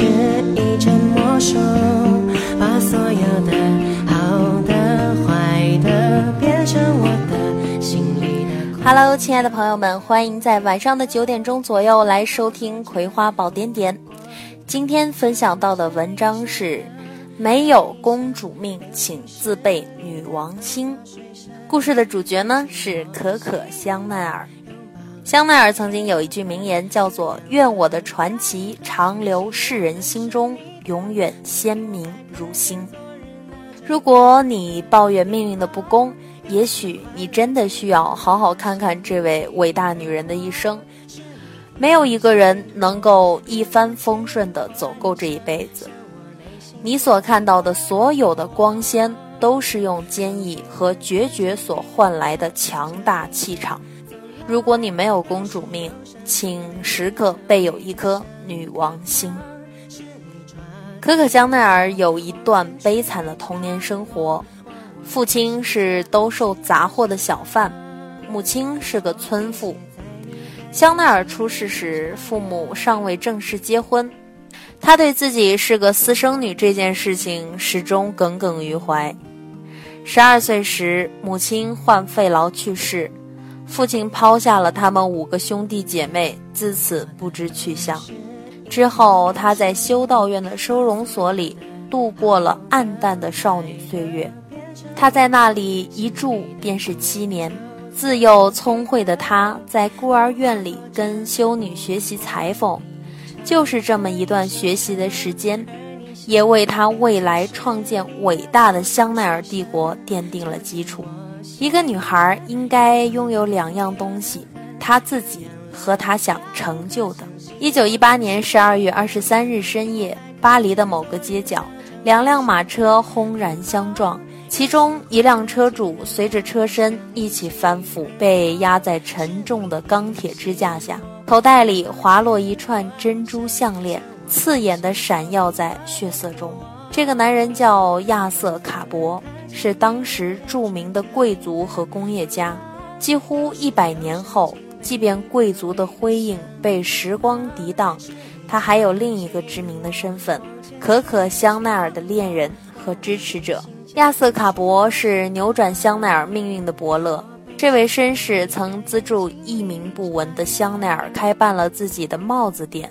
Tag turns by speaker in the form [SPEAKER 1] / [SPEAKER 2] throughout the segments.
[SPEAKER 1] 是一阵魔术，把所有的好的、坏的变成我的心里的。
[SPEAKER 2] Hello，亲爱的朋友们，欢迎在晚上的九点钟左右来收听《葵花宝典点》。今天分享到的文章是：没有公主命，请自备女王心。故事的主角呢是可可香奈儿。香奈儿曾经有一句名言，叫做“愿我的传奇长留世人心中，永远鲜明如新”。如果你抱怨命运的不公，也许你真的需要好好看看这位伟大女人的一生。没有一个人能够一帆风顺地走够这一辈子。你所看到的所有的光鲜，都是用坚毅和决绝所换来的强大气场。如果你没有公主命，请时刻备有一颗女王心。可可香奈儿有一段悲惨的童年生活，父亲是兜售杂货的小贩，母亲是个村妇。香奈儿出世时，父母尚未正式结婚，她对自己是个私生女这件事情始终耿耿于怀。十二岁时，母亲患肺痨去世。父亲抛下了他们五个兄弟姐妹，自此不知去向。之后，他在修道院的收容所里度过了暗淡的少女岁月。他在那里一住便是七年。自幼聪慧的他，在孤儿院里跟修女学习裁缝。就是这么一段学习的时间，也为他未来创建伟大的香奈儿帝国奠定了基础。一个女孩应该拥有两样东西：她自己和她想成就的。一九一八年十二月二十三日深夜，巴黎的某个街角，两辆马车轰然相撞，其中一辆车主随着车身一起翻覆，被压在沉重的钢铁支架下，口袋里滑落一串珍珠项链，刺眼地闪耀在血色中。这个男人叫亚瑟·卡伯。是当时著名的贵族和工业家。几乎一百年后，即便贵族的辉映被时光涤荡，他还有另一个知名的身份——可可香奈儿的恋人和支持者。亚瑟·卡伯是扭转香奈儿命运的伯乐。这位绅士曾资助一名不闻的香奈儿开办了自己的帽子店。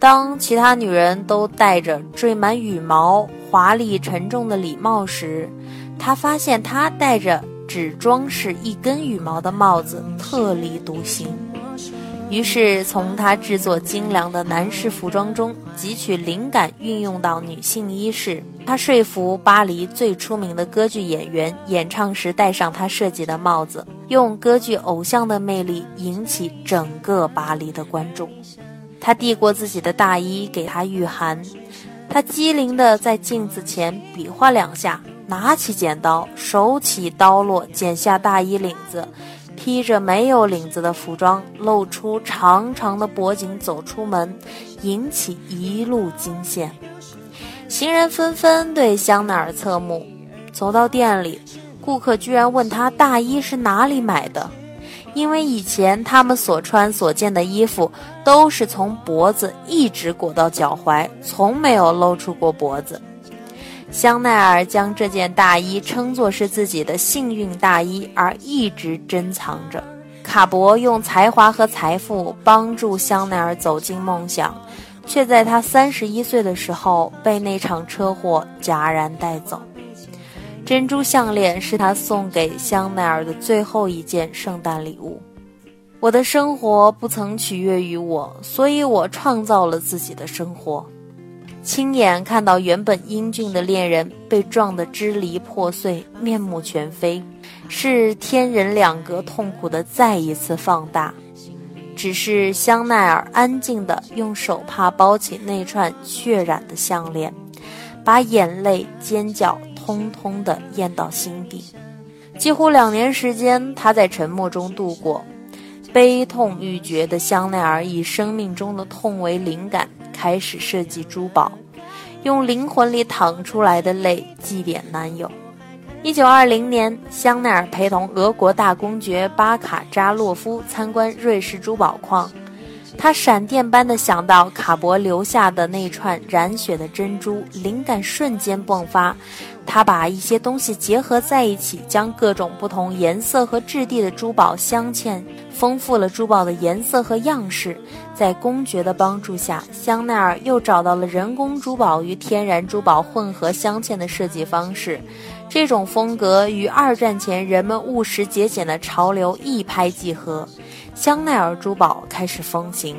[SPEAKER 2] 当其他女人都戴着缀满羽毛、华丽沉重的礼帽时，他发现她戴着只装饰一根羽毛的帽子特立独行。于是，从他制作精良的男士服装中汲取灵感，运用到女性衣饰。他说服巴黎最出名的歌剧演员演唱时戴上他设计的帽子，用歌剧偶像的魅力引起整个巴黎的观众。他递过自己的大衣给他御寒，他机灵地在镜子前比划两下，拿起剪刀，手起刀落，剪下大衣领子，披着没有领子的服装，露出长长的脖颈，走出门，引起一路惊羡。行人纷纷对香奈儿侧目，走到店里，顾客居然问他大衣是哪里买的。因为以前他们所穿所见的衣服都是从脖子一直裹到脚踝，从没有露出过脖子。香奈儿将这件大衣称作是自己的幸运大衣，而一直珍藏着。卡伯用才华和财富帮助香奈儿走进梦想，却在他三十一岁的时候被那场车祸戛然带走。珍珠项链是他送给香奈儿的最后一件圣诞礼物。我的生活不曾取悦于我，所以我创造了自己的生活。亲眼看到原本英俊的恋人被撞得支离破碎、面目全非，是天人两隔痛苦的再一次放大。只是香奈儿安静地用手帕包起那串血染的项链，把眼泪、尖叫。通通的咽到心底，几乎两年时间，他在沉默中度过。悲痛欲绝的香奈儿以生命中的痛为灵感，开始设计珠宝，用灵魂里淌出来的泪祭奠男友。一九二零年，香奈儿陪同俄国大公爵巴卡扎洛夫参观瑞士珠宝矿，他闪电般的想到卡伯留下的那串染血的珍珠，灵感瞬间迸发。他把一些东西结合在一起，将各种不同颜色和质地的珠宝镶嵌，丰富了珠宝的颜色和样式。在公爵的帮助下，香奈儿又找到了人工珠宝与天然珠宝混合镶嵌的设计方式。这种风格与二战前人们务实节俭的潮流一拍即合，香奈儿珠宝开始风行。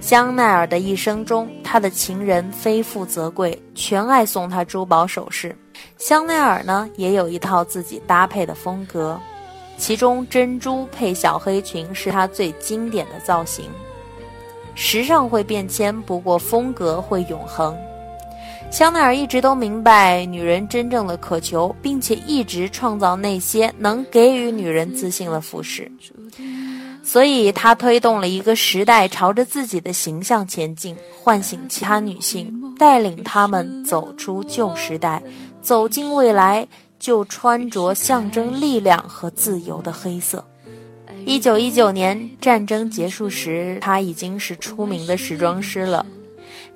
[SPEAKER 2] 香奈儿的一生中，他的情人非富则贵，全爱送他珠宝首饰。香奈儿呢，也有一套自己搭配的风格，其中珍珠配小黑裙是他最经典的造型。时尚会变迁，不过风格会永恒。香奈儿一直都明白女人真正的渴求，并且一直创造那些能给予女人自信的服饰，所以他推动了一个时代朝着自己的形象前进，唤醒其他女性，带领她们走出旧时代，走进未来，就穿着象征力量和自由的黑色。一九一九年战争结束时，他已经是出名的时装师了。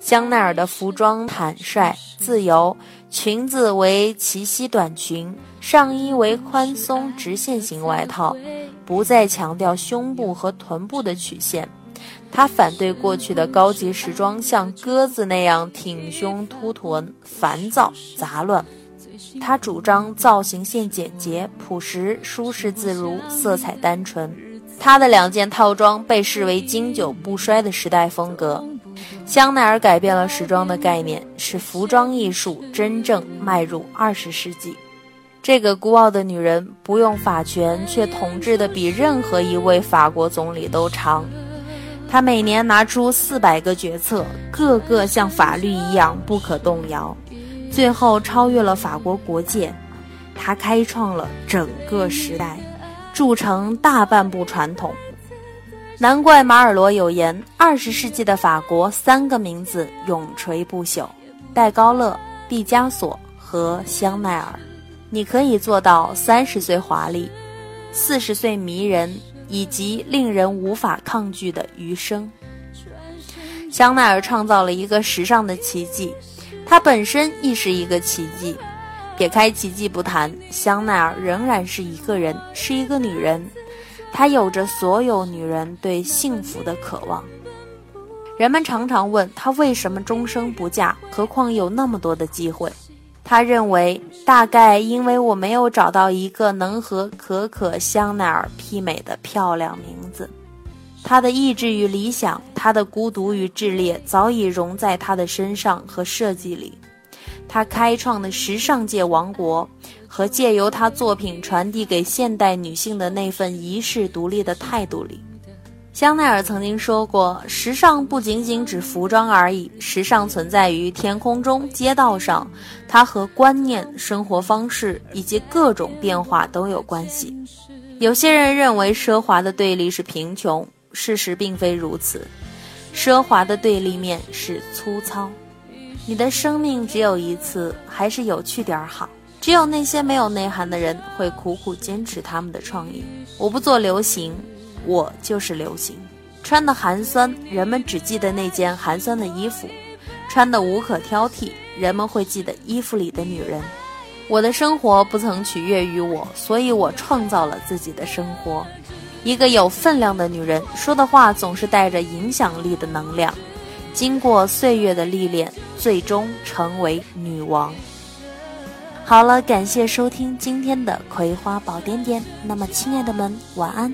[SPEAKER 2] 香奈儿的服装坦率自由，裙子为齐膝短裙，上衣为宽松直线型外套，不再强调胸部和臀部的曲线。他反对过去的高级时装像鸽子那样挺胸凸臀、烦躁杂乱。他主张造型线简洁、朴实、舒适自如、色彩单纯。他的两件套装被视为经久不衰的时代风格。香奈儿改变了时装的概念，使服装艺术真正迈入二十世纪。这个孤傲的女人不用法权，却统治的比任何一位法国总理都长。她每年拿出四百个决策，个个像法律一样不可动摇，最后超越了法国国界。她开创了整个时代，铸成大半部传统。难怪马尔罗有言：“二十世纪的法国，三个名字永垂不朽：戴高乐、毕加索和香奈儿。”你可以做到三十岁华丽，四十岁迷人，以及令人无法抗拒的余生。香奈儿创造了一个时尚的奇迹，它本身亦是一个奇迹。撇开奇迹不谈，香奈儿仍然是一个人，是一个女人。她有着所有女人对幸福的渴望。人们常常问她为什么终生不嫁，何况有那么多的机会。她认为，大概因为我没有找到一个能和可可香奈儿媲美的漂亮名字。她的意志与理想，她的孤独与炽烈，早已融在她的身上和设计里。她开创的时尚界王国。和借由他作品传递给现代女性的那份遗世独立的态度里，香奈儿曾经说过：“时尚不仅仅指服装而已，时尚存在于天空中、街道上，它和观念、生活方式以及各种变化都有关系。”有些人认为奢华的对立是贫穷，事实并非如此。奢华的对立面是粗糙。你的生命只有一次，还是有趣点儿好。只有那些没有内涵的人会苦苦坚持他们的创意。我不做流行，我就是流行。穿的寒酸，人们只记得那件寒酸的衣服；穿的无可挑剔，人们会记得衣服里的女人。我的生活不曾取悦于我，所以我创造了自己的生活。一个有分量的女人说的话总是带着影响力的能量，经过岁月的历练，最终成为女王。好了，感谢收听今天的《葵花宝典点》。那么，亲爱的们，晚安。